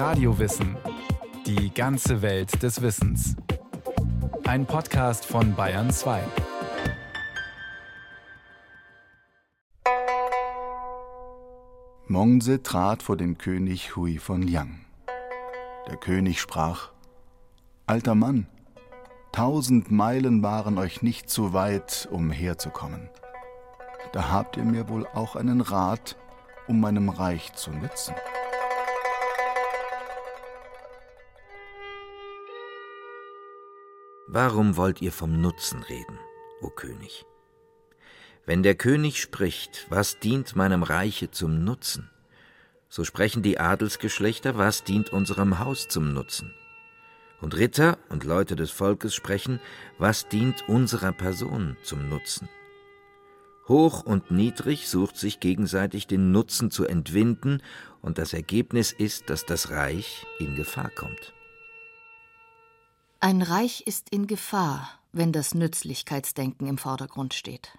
Radiowissen. Die ganze Welt des Wissens. Ein Podcast von Bayern 2. Mongse trat vor den König Hui von Liang. Der König sprach: Alter Mann, tausend Meilen waren euch nicht zu weit, um herzukommen. Da habt ihr mir wohl auch einen Rat, um meinem Reich zu nützen. Warum wollt ihr vom Nutzen reden, o König? Wenn der König spricht, was dient meinem Reiche zum Nutzen, so sprechen die Adelsgeschlechter, was dient unserem Haus zum Nutzen. Und Ritter und Leute des Volkes sprechen, was dient unserer Person zum Nutzen. Hoch und niedrig sucht sich gegenseitig den Nutzen zu entwinden, und das Ergebnis ist, dass das Reich in Gefahr kommt. Ein Reich ist in Gefahr, wenn das Nützlichkeitsdenken im Vordergrund steht.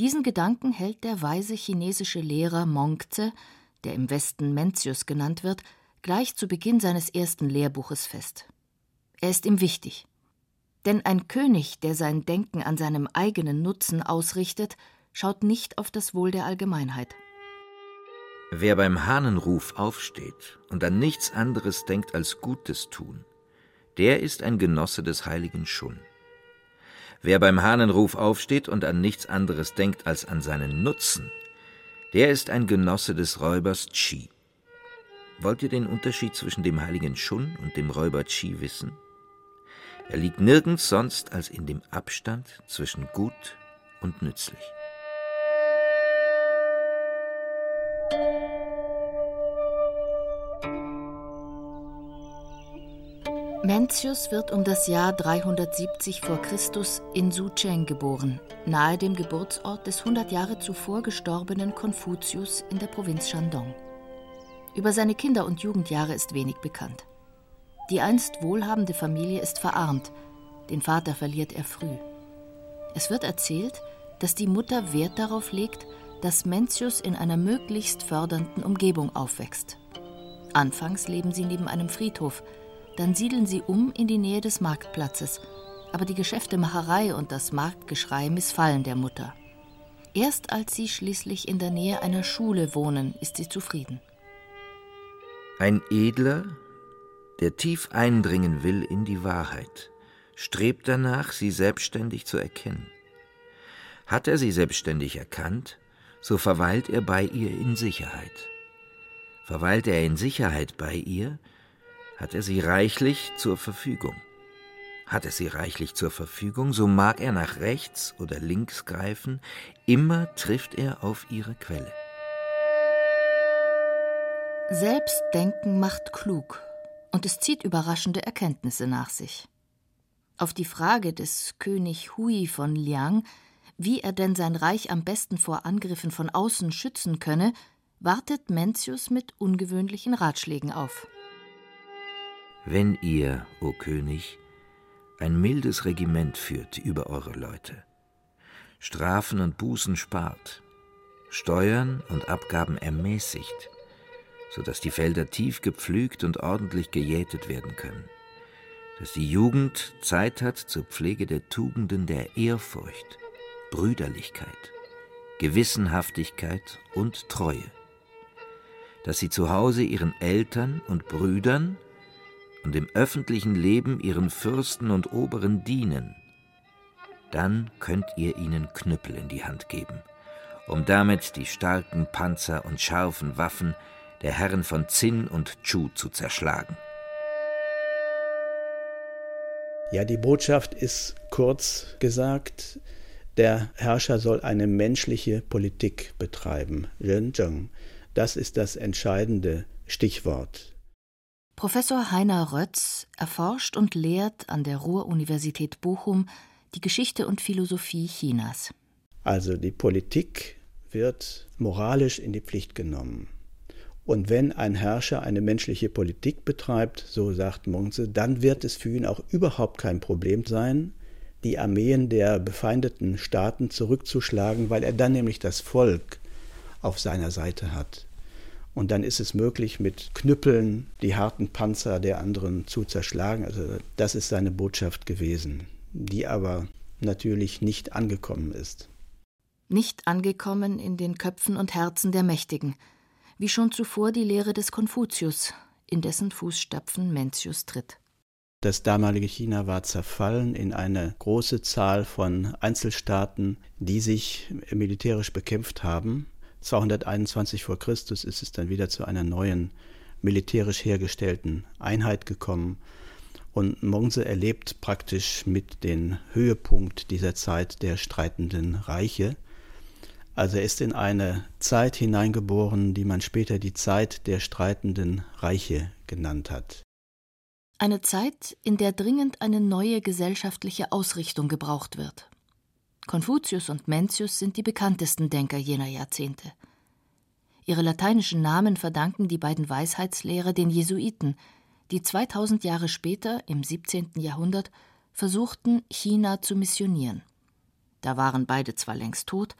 Diesen Gedanken hält der weise chinesische Lehrer Mongze, der im Westen Mencius genannt wird, gleich zu Beginn seines ersten Lehrbuches fest. Er ist ihm wichtig. Denn ein König, der sein Denken an seinem eigenen Nutzen ausrichtet, schaut nicht auf das Wohl der Allgemeinheit. Wer beim Hahnenruf aufsteht und an nichts anderes denkt als Gutes tun, der ist ein Genosse des heiligen Schun. Wer beim Hahnenruf aufsteht und an nichts anderes denkt als an seinen Nutzen, der ist ein Genosse des Räubers Chi. Wollt ihr den Unterschied zwischen dem heiligen Schun und dem Räuber Chi wissen? Er liegt nirgends sonst als in dem Abstand zwischen gut und nützlich. Mencius wird um das Jahr 370 vor Christus in Sucheng geboren, nahe dem Geburtsort des 100 Jahre zuvor gestorbenen Konfuzius in der Provinz Shandong. Über seine Kinder- und Jugendjahre ist wenig bekannt. Die einst wohlhabende Familie ist verarmt, den Vater verliert er früh. Es wird erzählt, dass die Mutter Wert darauf legt, dass Mencius in einer möglichst fördernden Umgebung aufwächst. Anfangs leben sie neben einem Friedhof, dann siedeln sie um in die Nähe des Marktplatzes. Aber die Geschäftemacherei und das Marktgeschrei missfallen der Mutter. Erst als sie schließlich in der Nähe einer Schule wohnen, ist sie zufrieden. Ein Edler, der tief eindringen will in die Wahrheit, strebt danach, sie selbstständig zu erkennen. Hat er sie selbstständig erkannt, so verweilt er bei ihr in Sicherheit. Verweilt er in Sicherheit bei ihr, hat er sie reichlich zur Verfügung. Hat er sie reichlich zur Verfügung, so mag er nach rechts oder links greifen, immer trifft er auf ihre Quelle. Selbstdenken macht klug und es zieht überraschende Erkenntnisse nach sich. Auf die Frage des König Hui von Liang, wie er denn sein Reich am besten vor Angriffen von außen schützen könne, wartet Mencius mit ungewöhnlichen Ratschlägen auf. Wenn ihr, o König, ein mildes Regiment führt über eure Leute, Strafen und Bußen spart, Steuern und Abgaben ermäßigt, so dass die Felder tief gepflügt und ordentlich gejätet werden können, dass die Jugend Zeit hat zur Pflege der Tugenden der Ehrfurcht, Brüderlichkeit, Gewissenhaftigkeit und Treue, dass sie zu Hause ihren Eltern und Brüdern und im öffentlichen Leben ihren Fürsten und Oberen dienen, dann könnt ihr ihnen Knüppel in die Hand geben, um damit die starken Panzer und scharfen Waffen der Herren von Zinn und Chu zu zerschlagen. Ja, die Botschaft ist kurz gesagt, der Herrscher soll eine menschliche Politik betreiben. Zhenzheng. Das ist das entscheidende Stichwort. Professor Heiner Rötz erforscht und lehrt an der Ruhr-Universität Bochum die Geschichte und Philosophie Chinas. Also die Politik wird moralisch in die Pflicht genommen. Und wenn ein Herrscher eine menschliche Politik betreibt, so sagt Mungse, dann wird es für ihn auch überhaupt kein Problem sein, die Armeen der befeindeten Staaten zurückzuschlagen, weil er dann nämlich das Volk auf seiner Seite hat. Und dann ist es möglich, mit Knüppeln die harten Panzer der anderen zu zerschlagen. Also das ist seine Botschaft gewesen, die aber natürlich nicht angekommen ist. Nicht angekommen in den Köpfen und Herzen der Mächtigen, wie schon zuvor die Lehre des Konfuzius, in dessen Fußstapfen Mencius tritt. Das damalige China war zerfallen in eine große Zahl von Einzelstaaten, die sich militärisch bekämpft haben. 221 vor Christus ist es dann wieder zu einer neuen militärisch hergestellten Einheit gekommen. Und Mongse erlebt praktisch mit den Höhepunkt dieser Zeit der streitenden Reiche. Also er ist in eine Zeit hineingeboren, die man später die Zeit der streitenden Reiche genannt hat. Eine Zeit, in der dringend eine neue gesellschaftliche Ausrichtung gebraucht wird. Konfuzius und Mencius sind die bekanntesten Denker jener Jahrzehnte. Ihre lateinischen Namen verdanken die beiden Weisheitslehrer den Jesuiten, die 2000 Jahre später, im 17. Jahrhundert, versuchten, China zu missionieren. Da waren beide zwar längst tot,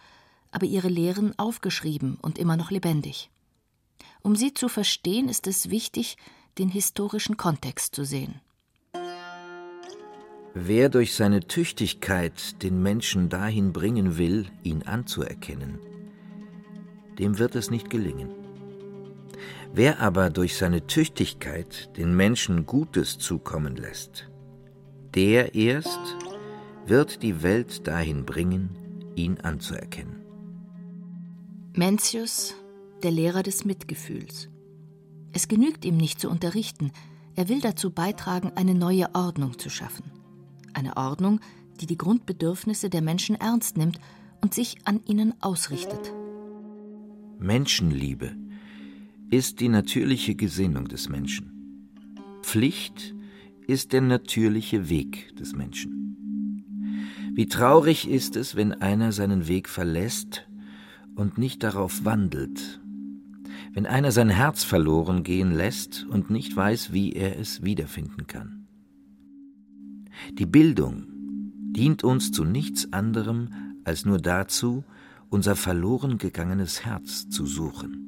aber ihre Lehren aufgeschrieben und immer noch lebendig. Um sie zu verstehen, ist es wichtig, den historischen Kontext zu sehen. Wer durch seine Tüchtigkeit den Menschen dahin bringen will, ihn anzuerkennen, dem wird es nicht gelingen. Wer aber durch seine Tüchtigkeit den Menschen Gutes zukommen lässt, der erst wird die Welt dahin bringen, ihn anzuerkennen. Mencius, der Lehrer des Mitgefühls. Es genügt ihm nicht zu unterrichten, er will dazu beitragen, eine neue Ordnung zu schaffen. Eine Ordnung, die die Grundbedürfnisse der Menschen ernst nimmt und sich an ihnen ausrichtet. Menschenliebe ist die natürliche Gesinnung des Menschen. Pflicht ist der natürliche Weg des Menschen. Wie traurig ist es, wenn einer seinen Weg verlässt und nicht darauf wandelt, wenn einer sein Herz verloren gehen lässt und nicht weiß, wie er es wiederfinden kann. Die Bildung dient uns zu nichts anderem als nur dazu, unser verloren gegangenes Herz zu suchen.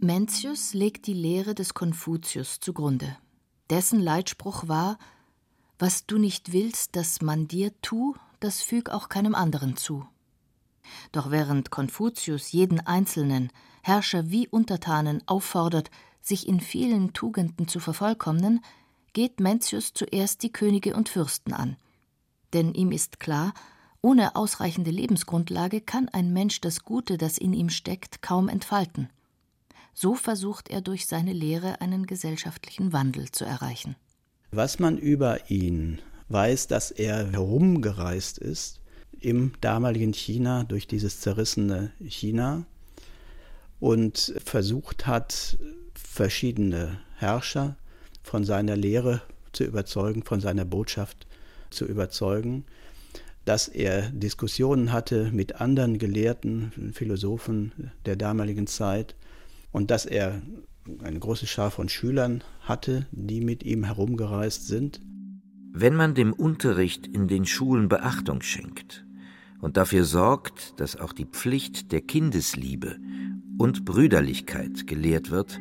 Mencius legt die Lehre des Konfuzius zugrunde. Dessen Leitspruch war: Was du nicht willst, dass man dir tu, das füg auch keinem anderen zu. Doch während Konfuzius jeden Einzelnen, Herrscher wie Untertanen, auffordert, sich in vielen Tugenden zu vervollkommnen, geht Mencius zuerst die Könige und Fürsten an. Denn ihm ist klar, ohne ausreichende Lebensgrundlage kann ein Mensch das Gute, das in ihm steckt, kaum entfalten. So versucht er durch seine Lehre einen gesellschaftlichen Wandel zu erreichen. Was man über ihn weiß, dass er herumgereist ist im damaligen China durch dieses zerrissene China und versucht hat, verschiedene Herrscher von seiner Lehre zu überzeugen, von seiner Botschaft zu überzeugen, dass er Diskussionen hatte mit anderen Gelehrten, Philosophen der damaligen Zeit und dass er eine große Schar von Schülern hatte, die mit ihm herumgereist sind. Wenn man dem Unterricht in den Schulen Beachtung schenkt und dafür sorgt, dass auch die Pflicht der Kindesliebe und Brüderlichkeit gelehrt wird,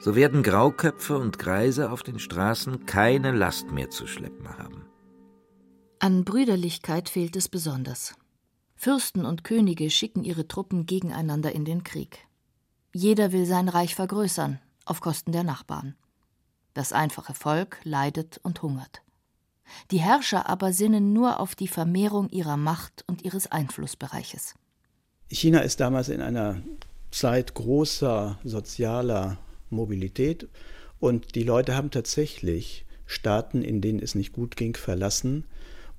so werden Grauköpfe und Greise auf den Straßen keine Last mehr zu schleppen haben. An Brüderlichkeit fehlt es besonders. Fürsten und Könige schicken ihre Truppen gegeneinander in den Krieg. Jeder will sein Reich vergrößern, auf Kosten der Nachbarn. Das einfache Volk leidet und hungert. Die Herrscher aber sinnen nur auf die Vermehrung ihrer Macht und ihres Einflussbereiches. China ist damals in einer Zeit großer sozialer Mobilität und die Leute haben tatsächlich Staaten, in denen es nicht gut ging, verlassen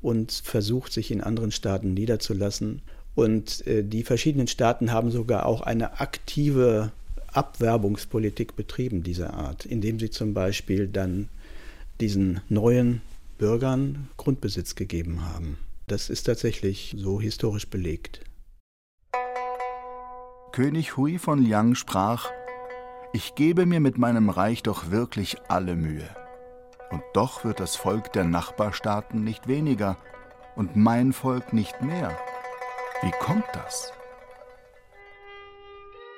und versucht, sich in anderen Staaten niederzulassen. Und äh, die verschiedenen Staaten haben sogar auch eine aktive Abwerbungspolitik betrieben dieser Art, indem sie zum Beispiel dann diesen neuen Bürgern Grundbesitz gegeben haben. Das ist tatsächlich so historisch belegt. König Hui von Liang sprach, ich gebe mir mit meinem Reich doch wirklich alle Mühe. Und doch wird das Volk der Nachbarstaaten nicht weniger und mein Volk nicht mehr. Wie kommt das?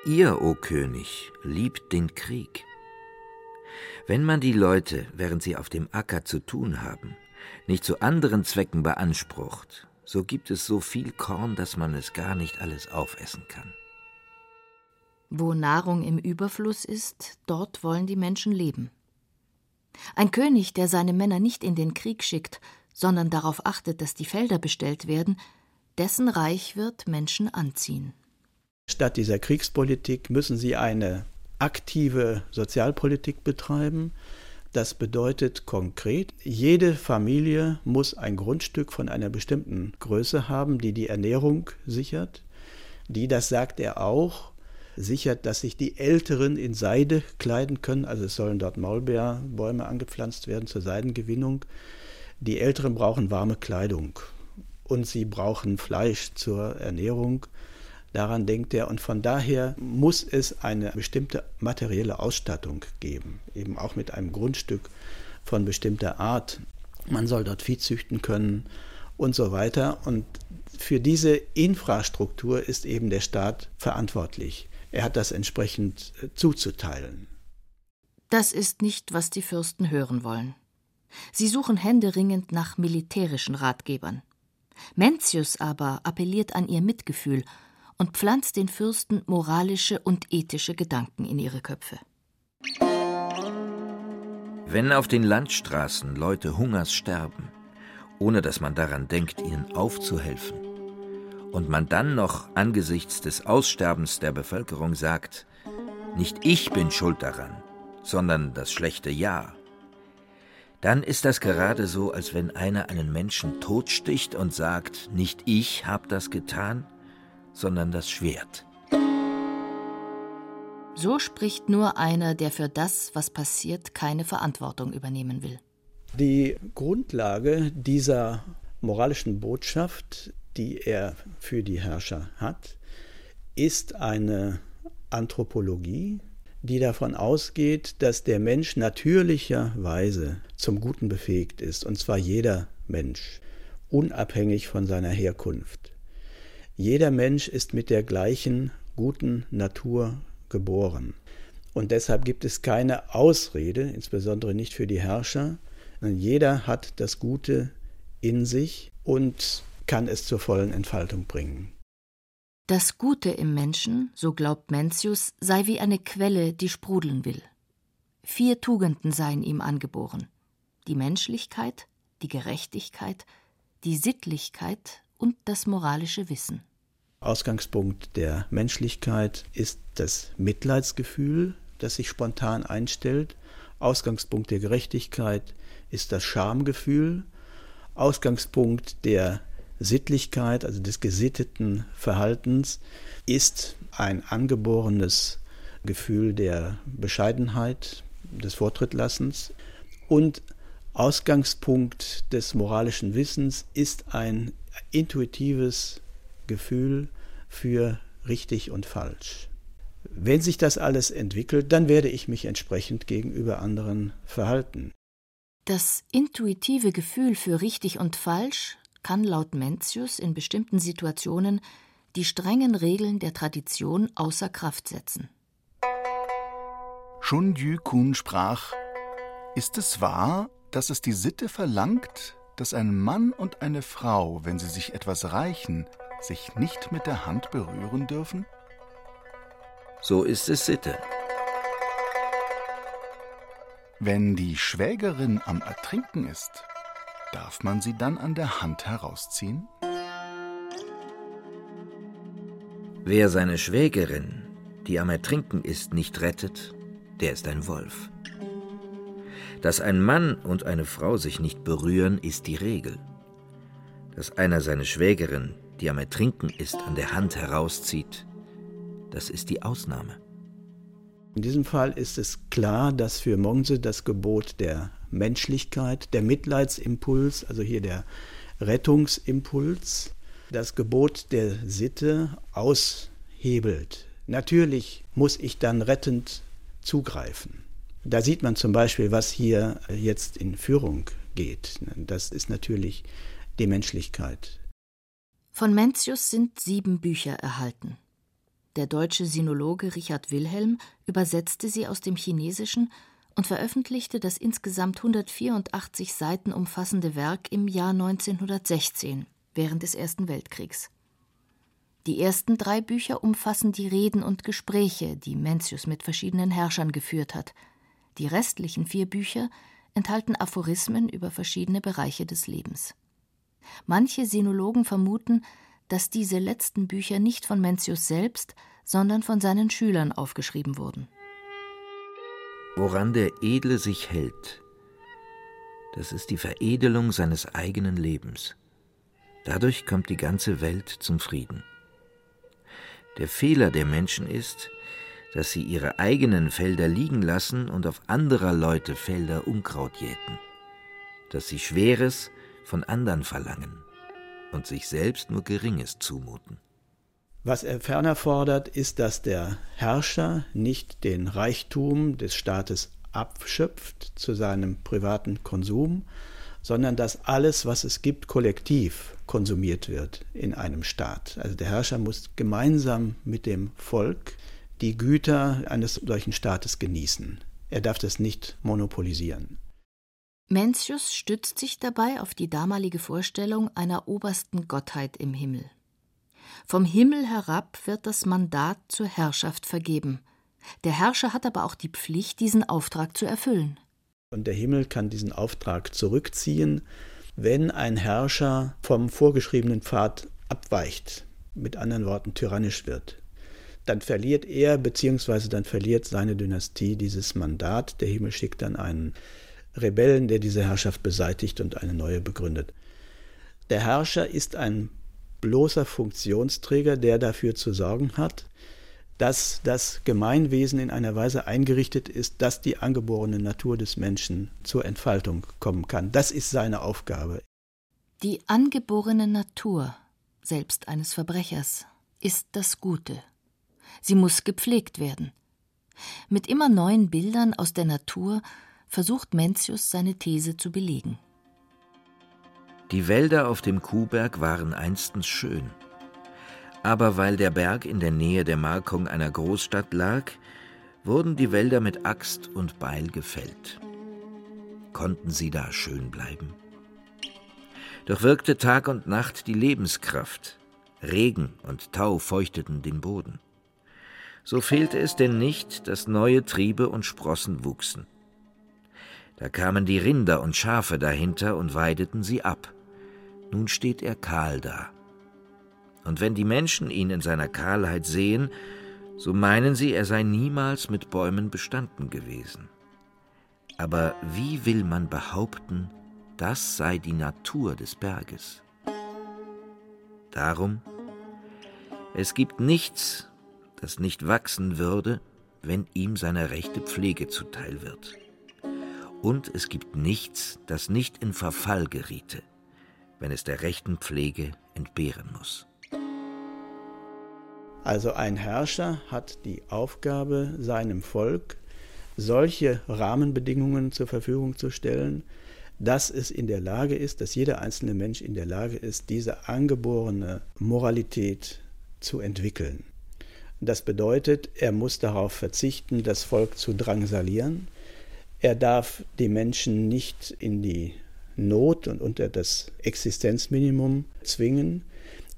Ihr, o König, liebt den Krieg. Wenn man die Leute, während sie auf dem Acker zu tun haben, nicht zu anderen Zwecken beansprucht, so gibt es so viel Korn, dass man es gar nicht alles aufessen kann. Wo Nahrung im Überfluss ist, dort wollen die Menschen leben. Ein König, der seine Männer nicht in den Krieg schickt, sondern darauf achtet, dass die Felder bestellt werden, dessen Reich wird Menschen anziehen. Statt dieser Kriegspolitik müssen sie eine aktive Sozialpolitik betreiben. Das bedeutet konkret, jede Familie muss ein Grundstück von einer bestimmten Größe haben, die die Ernährung sichert, die, das sagt er auch, sichert, dass sich die Älteren in Seide kleiden können. Also es sollen dort Maulbeerbäume angepflanzt werden zur Seidengewinnung. Die Älteren brauchen warme Kleidung und sie brauchen Fleisch zur Ernährung. Daran denkt er. Und von daher muss es eine bestimmte materielle Ausstattung geben, eben auch mit einem Grundstück von bestimmter Art. Man soll dort Vieh züchten können und so weiter. Und für diese Infrastruktur ist eben der Staat verantwortlich. Er hat das entsprechend äh, zuzuteilen. Das ist nicht, was die Fürsten hören wollen. Sie suchen händeringend nach militärischen Ratgebern. Mencius aber appelliert an ihr Mitgefühl und pflanzt den Fürsten moralische und ethische Gedanken in ihre Köpfe. Wenn auf den Landstraßen Leute Hungers sterben, ohne dass man daran denkt, ihnen aufzuhelfen, und man dann noch angesichts des Aussterbens der Bevölkerung sagt, nicht ich bin schuld daran, sondern das schlechte Jahr, dann ist das gerade so, als wenn einer einen Menschen totsticht und sagt, nicht ich hab das getan, sondern das Schwert. So spricht nur einer, der für das, was passiert, keine Verantwortung übernehmen will. Die Grundlage dieser moralischen Botschaft, die er für die Herrscher hat, ist eine Anthropologie, die davon ausgeht, dass der Mensch natürlicherweise zum Guten befähigt ist, und zwar jeder Mensch, unabhängig von seiner Herkunft. Jeder Mensch ist mit der gleichen guten Natur geboren. Und deshalb gibt es keine Ausrede, insbesondere nicht für die Herrscher. Jeder hat das Gute in sich und kann es zur vollen Entfaltung bringen. Das Gute im Menschen, so glaubt Mencius, sei wie eine Quelle, die sprudeln will. Vier Tugenden seien ihm angeboren die Menschlichkeit, die Gerechtigkeit, die Sittlichkeit und das moralische Wissen. Ausgangspunkt der Menschlichkeit ist das Mitleidsgefühl, das sich spontan einstellt. Ausgangspunkt der Gerechtigkeit ist das Schamgefühl. Ausgangspunkt der Sittlichkeit, also des gesitteten Verhaltens, ist ein angeborenes Gefühl der Bescheidenheit, des Vortrittlassens. Und Ausgangspunkt des moralischen Wissens ist ein intuitives Gefühl für richtig und falsch. Wenn sich das alles entwickelt, dann werde ich mich entsprechend gegenüber anderen verhalten. Das intuitive Gefühl für richtig und falsch kann laut Mencius in bestimmten Situationen die strengen Regeln der Tradition außer Kraft setzen. Shun Yu Kun sprach: Ist es wahr, dass es die Sitte verlangt, dass ein Mann und eine Frau, wenn sie sich etwas reichen, sich nicht mit der Hand berühren dürfen? So ist es Sitte. Wenn die Schwägerin am Ertrinken ist, darf man sie dann an der Hand herausziehen? Wer seine Schwägerin, die am Ertrinken ist, nicht rettet, der ist ein Wolf. Dass ein Mann und eine Frau sich nicht berühren, ist die Regel. Dass einer seine Schwägerin, die am Ertrinken ist, an der Hand herauszieht, das ist die Ausnahme. In diesem Fall ist es klar, dass für Monse das Gebot der Menschlichkeit, der Mitleidsimpuls, also hier der Rettungsimpuls, das Gebot der Sitte aushebelt. Natürlich muss ich dann rettend zugreifen. Da sieht man zum Beispiel, was hier jetzt in Führung geht. Das ist natürlich die Menschlichkeit. Von Mencius sind sieben Bücher erhalten. Der deutsche Sinologe Richard Wilhelm übersetzte sie aus dem Chinesischen und veröffentlichte das insgesamt 184 Seiten umfassende Werk im Jahr 1916, während des Ersten Weltkriegs. Die ersten drei Bücher umfassen die Reden und Gespräche, die Mencius mit verschiedenen Herrschern geführt hat. Die restlichen vier Bücher enthalten Aphorismen über verschiedene Bereiche des Lebens. Manche Sinologen vermuten, dass diese letzten Bücher nicht von Mencius selbst, sondern von seinen Schülern aufgeschrieben wurden. Woran der Edle sich hält, das ist die Veredelung seines eigenen Lebens. Dadurch kommt die ganze Welt zum Frieden. Der Fehler der Menschen ist, dass sie ihre eigenen Felder liegen lassen und auf anderer Leute Felder Unkraut jäten, dass sie Schweres von anderen verlangen und sich selbst nur Geringes zumuten. Was er ferner fordert, ist, dass der Herrscher nicht den Reichtum des Staates abschöpft zu seinem privaten Konsum, sondern dass alles, was es gibt, kollektiv konsumiert wird in einem Staat. Also der Herrscher muss gemeinsam mit dem Volk die Güter eines solchen Staates genießen. Er darf das nicht monopolisieren. Mencius stützt sich dabei auf die damalige Vorstellung einer obersten Gottheit im Himmel. Vom Himmel herab wird das Mandat zur Herrschaft vergeben. Der Herrscher hat aber auch die Pflicht, diesen Auftrag zu erfüllen. Und der Himmel kann diesen Auftrag zurückziehen, wenn ein Herrscher vom vorgeschriebenen Pfad abweicht, mit anderen Worten tyrannisch wird. Dann verliert er bzw. dann verliert seine Dynastie dieses Mandat. Der Himmel schickt dann einen Rebellen, der diese Herrschaft beseitigt und eine neue begründet. Der Herrscher ist ein bloßer Funktionsträger, der dafür zu sorgen hat, dass das Gemeinwesen in einer Weise eingerichtet ist, dass die angeborene Natur des Menschen zur Entfaltung kommen kann. Das ist seine Aufgabe. Die angeborene Natur, selbst eines Verbrechers, ist das Gute. Sie muss gepflegt werden. Mit immer neuen Bildern aus der Natur versucht Mencius seine These zu belegen. Die Wälder auf dem Kuhberg waren einstens schön. Aber weil der Berg in der Nähe der Markung einer Großstadt lag, wurden die Wälder mit Axt und Beil gefällt. Konnten sie da schön bleiben? Doch wirkte Tag und Nacht die Lebenskraft. Regen und Tau feuchteten den Boden. So fehlte es denn nicht, dass neue Triebe und Sprossen wuchsen. Da kamen die Rinder und Schafe dahinter und weideten sie ab. Nun steht er kahl da. Und wenn die Menschen ihn in seiner Kahlheit sehen, so meinen sie, er sei niemals mit Bäumen bestanden gewesen. Aber wie will man behaupten, das sei die Natur des Berges? Darum, es gibt nichts, das nicht wachsen würde, wenn ihm seine rechte Pflege zuteil wird und es gibt nichts, das nicht in Verfall geriete, wenn es der rechten Pflege entbehren muss. Also ein Herrscher hat die Aufgabe, seinem Volk solche Rahmenbedingungen zur Verfügung zu stellen, dass es in der Lage ist, dass jeder einzelne Mensch in der Lage ist, diese angeborene Moralität zu entwickeln. Das bedeutet, er muss darauf verzichten, das Volk zu drangsalieren, er darf die Menschen nicht in die Not und unter das Existenzminimum zwingen.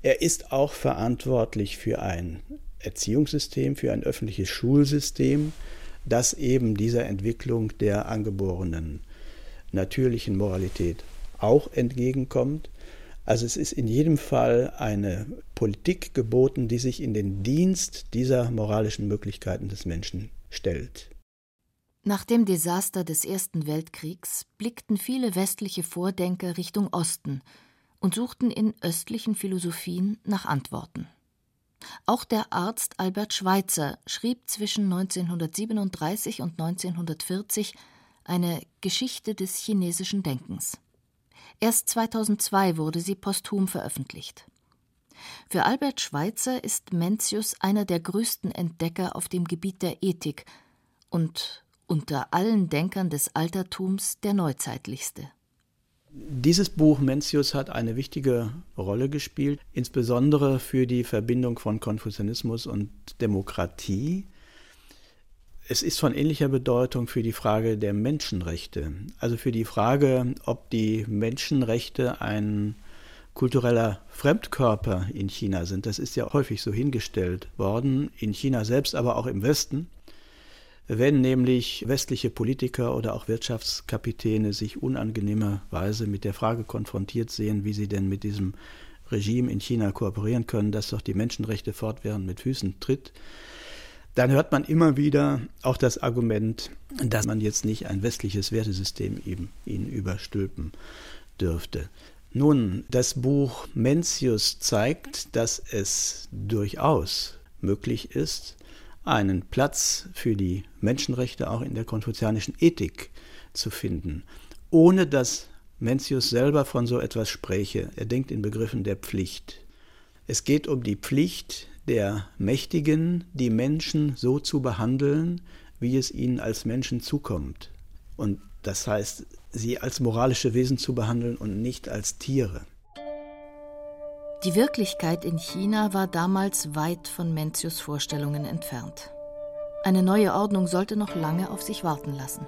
Er ist auch verantwortlich für ein Erziehungssystem, für ein öffentliches Schulsystem, das eben dieser Entwicklung der angeborenen natürlichen Moralität auch entgegenkommt. Also es ist in jedem Fall eine Politik geboten, die sich in den Dienst dieser moralischen Möglichkeiten des Menschen stellt. Nach dem Desaster des Ersten Weltkriegs blickten viele westliche Vordenker Richtung Osten und suchten in östlichen Philosophien nach Antworten. Auch der Arzt Albert Schweitzer schrieb zwischen 1937 und 1940 eine Geschichte des chinesischen Denkens. Erst 2002 wurde sie posthum veröffentlicht. Für Albert Schweitzer ist Mencius einer der größten Entdecker auf dem Gebiet der Ethik und unter allen Denkern des Altertums der neuzeitlichste. Dieses Buch Mencius hat eine wichtige Rolle gespielt, insbesondere für die Verbindung von Konfuzianismus und Demokratie. Es ist von ähnlicher Bedeutung für die Frage der Menschenrechte, also für die Frage, ob die Menschenrechte ein kultureller Fremdkörper in China sind. Das ist ja häufig so hingestellt worden, in China selbst, aber auch im Westen. Wenn nämlich westliche Politiker oder auch Wirtschaftskapitäne sich unangenehmerweise mit der Frage konfrontiert sehen, wie sie denn mit diesem Regime in China kooperieren können, das doch die Menschenrechte fortwährend mit Füßen tritt, dann hört man immer wieder auch das Argument, dass man jetzt nicht ein westliches Wertesystem eben ihnen überstülpen dürfte. Nun, das Buch Mencius zeigt, dass es durchaus möglich ist, einen Platz für die Menschenrechte auch in der konfuzianischen Ethik zu finden, ohne dass Mencius selber von so etwas spräche. Er denkt in Begriffen der Pflicht. Es geht um die Pflicht der Mächtigen, die Menschen so zu behandeln, wie es ihnen als Menschen zukommt. Und das heißt, sie als moralische Wesen zu behandeln und nicht als Tiere. Die Wirklichkeit in China war damals weit von Mencius Vorstellungen entfernt. Eine neue Ordnung sollte noch lange auf sich warten lassen.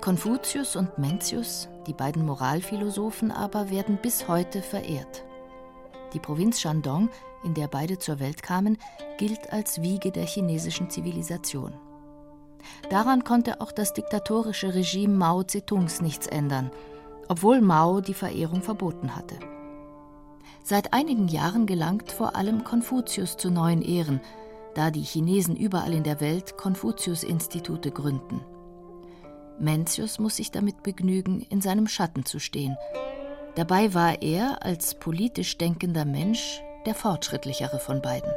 Konfuzius und Mencius, die beiden Moralphilosophen aber, werden bis heute verehrt. Die Provinz Shandong in der beide zur Welt kamen, gilt als Wiege der chinesischen Zivilisation. Daran konnte auch das diktatorische Regime Mao Zedongs nichts ändern, obwohl Mao die Verehrung verboten hatte. Seit einigen Jahren gelangt vor allem Konfuzius zu neuen Ehren, da die Chinesen überall in der Welt Konfuzius-Institute gründen. Mencius muss sich damit begnügen, in seinem Schatten zu stehen. Dabei war er als politisch denkender Mensch der fortschrittlichere von beiden.